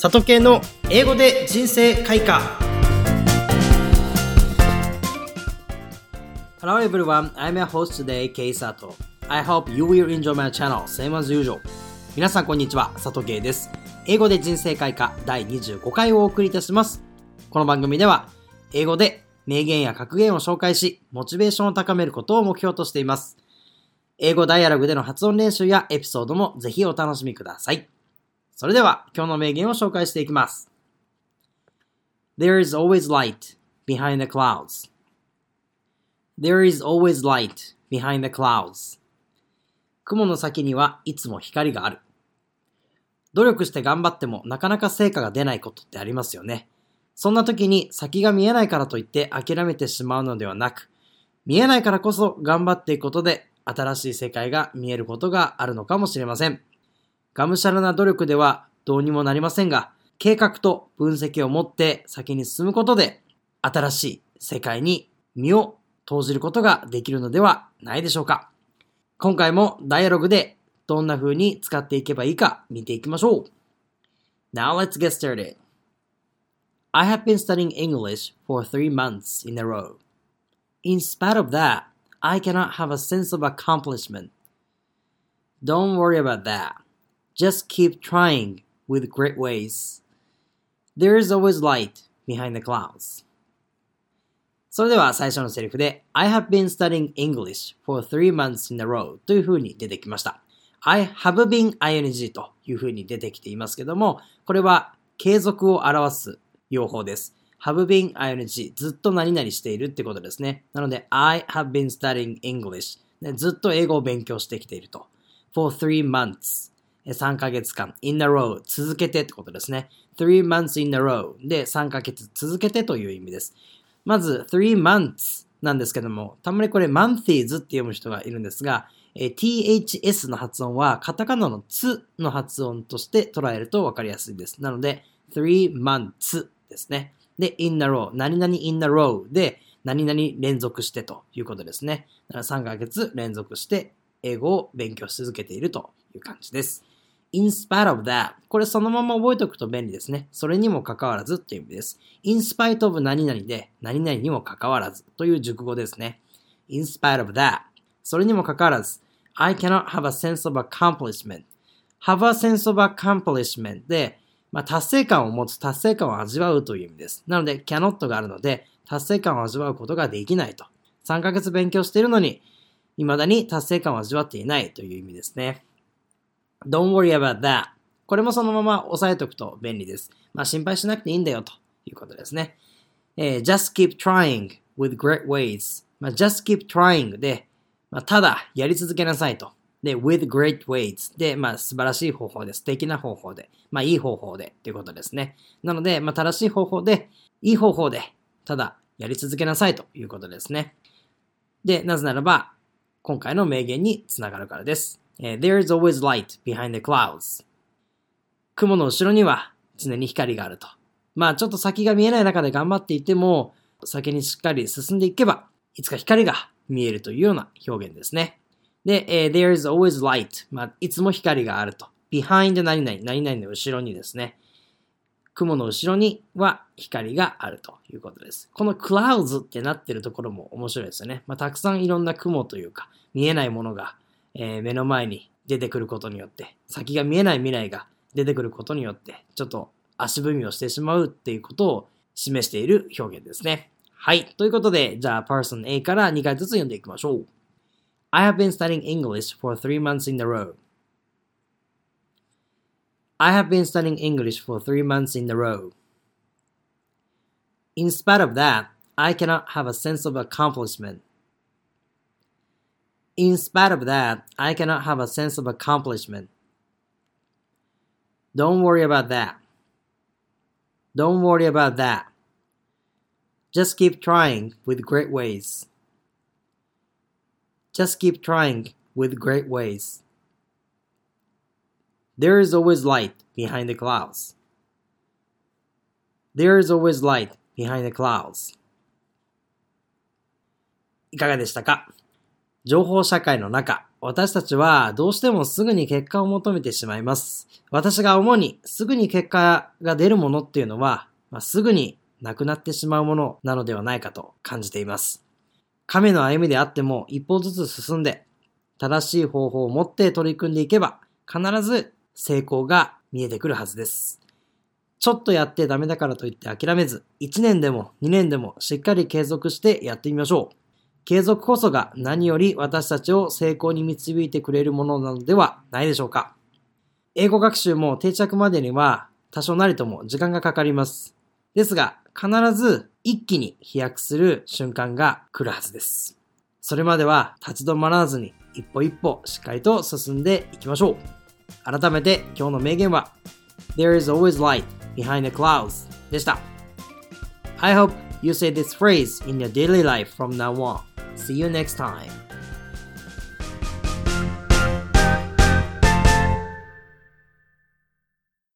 里系の英語で人生開花 Hello everyone, I'm your host today, K Sato. I hope you will enjoy my channel, same as usual. 皆さんこんにちは、里圭です。英語で人生開花第25回をお送りいたします。この番組では、英語で名言や格言を紹介し、モチベーションを高めることを目標としています。英語ダイアログでの発音練習やエピソードもぜひお楽しみください。それでは今日の名言を紹介していきます。There is always light behind the clouds. There is always light behind the clouds. 雲の先にはいつも光がある。努力して頑張ってもなかなか成果が出ないことってありますよね。そんな時に先が見えないからといって諦めてしまうのではなく、見えないからこそ頑張っていくことで新しい世界が見えることがあるのかもしれません。がむしゃらな努力ではどうにもなりませんが、計画と分析を持って先に進むことで、新しい世界に身を投じることができるのではないでしょうか。今回もダイアログでどんな風に使っていけばいいか見ていきましょう。Now let's get started. I have been studying English for three months in a row. In spite of that, I cannot have a sense of accomplishment. Don't worry about that. Just keep trying with great ways. There is always light behind the clouds. それでは最初のセリフで I have been studying English for three months in a row という風に出てきました。I have been ing という風に出てきていますけども、これは継続を表す用法です。have been ing ずっと何々しているってことですね。なので I have been studying English ずっと英語を勉強してきていると。for three months 3ヶ月間、in a row、続けてってことですね。three months in a row で3ヶ月続けてという意味です。まず、three months なんですけども、たまにこれ monthis って読む人がいるんですが、ths の発音はカタカナのつの発音として捉えるとわかりやすいです。なので、three months ですね。で、in a row、何々 in a row で、何々連続してということですね。だから3ヶ月連続して英語を勉強し続けているという感じです。In spite of that これそのまま覚えておくと便利ですね。それにもかかわらずっていう意味です。in spite of 何々で何々にもかかわらずという熟語ですね。in spite of that それにもかかわらず I cannot have a sense of accomplishment have a sense of accomplishment で、まあ、達成感を持つ、達成感を味わうという意味です。なので cannot があるので達成感を味わうことができないと。3ヶ月勉強しているのに未だに達成感を味わっていないという意味ですね。Don't worry about that. これもそのまま押さえておくと便利です。まあ心配しなくていいんだよということですね。えー、just keep trying with great ways. まあ、just keep trying で、まあ、ただやり続けなさいと。で、with great ways で、まあ素晴らしい方法で、素敵な方法で、まあいい方法でということですね。なので、まあ正しい方法で、いい方法で、ただやり続けなさいということですね。で、なぜならば、今回の名言につながるからです。There is always light behind the clouds. 雲の後ろには常に光があると。まあちょっと先が見えない中で頑張っていても、先にしっかり進んでいけば、いつか光が見えるというような表現ですね。で、え、there is always light. まあ、いつも光があると。behind 何々、何々の後ろにですね。雲の後ろには光があるということです。この clouds ってなってるところも面白いですよね。まあ、たくさんいろんな雲というか、見えないものがえー、目の前に出てくることによって、先が見えない未来が出てくることによって、ちょっと足踏みをしてしまうっていうことを示している表現ですね。はい。ということで、じゃあ、person A から2回ずつ読んでいきましょう。I have been studying English for three months in a row. I have been studying English for three months in a row. In spite of that, I cannot have a sense of accomplishment In spite of that, I cannot have a sense of accomplishment. Don't worry about that. Don't worry about that. Just keep trying with great ways. Just keep trying with great ways. There is always light behind the clouds. There is always light behind the clouds. いかがでしたか 情報社会の中、私たちはどうしてもすぐに結果を求めてしまいます。私が主にすぐに結果が出るものっていうのは、まあ、すぐになくなってしまうものなのではないかと感じています。亀の歩みであっても一歩ずつ進んで、正しい方法を持って取り組んでいけば、必ず成功が見えてくるはずです。ちょっとやってダメだからといって諦めず、1年でも2年でもしっかり継続してやってみましょう。継続こそが何より私たちを成功に導いてくれるものなのではないでしょうか。英語学習も定着までには多少なりとも時間がかかります。ですが、必ず一気に飛躍する瞬間が来るはずです。それまでは立ち止まらずに一歩一歩しっかりと進んでいきましょう。改めて今日の名言は There is always light behind the clouds でした。I hope you say this phrase in your daily life from now on. See you next time.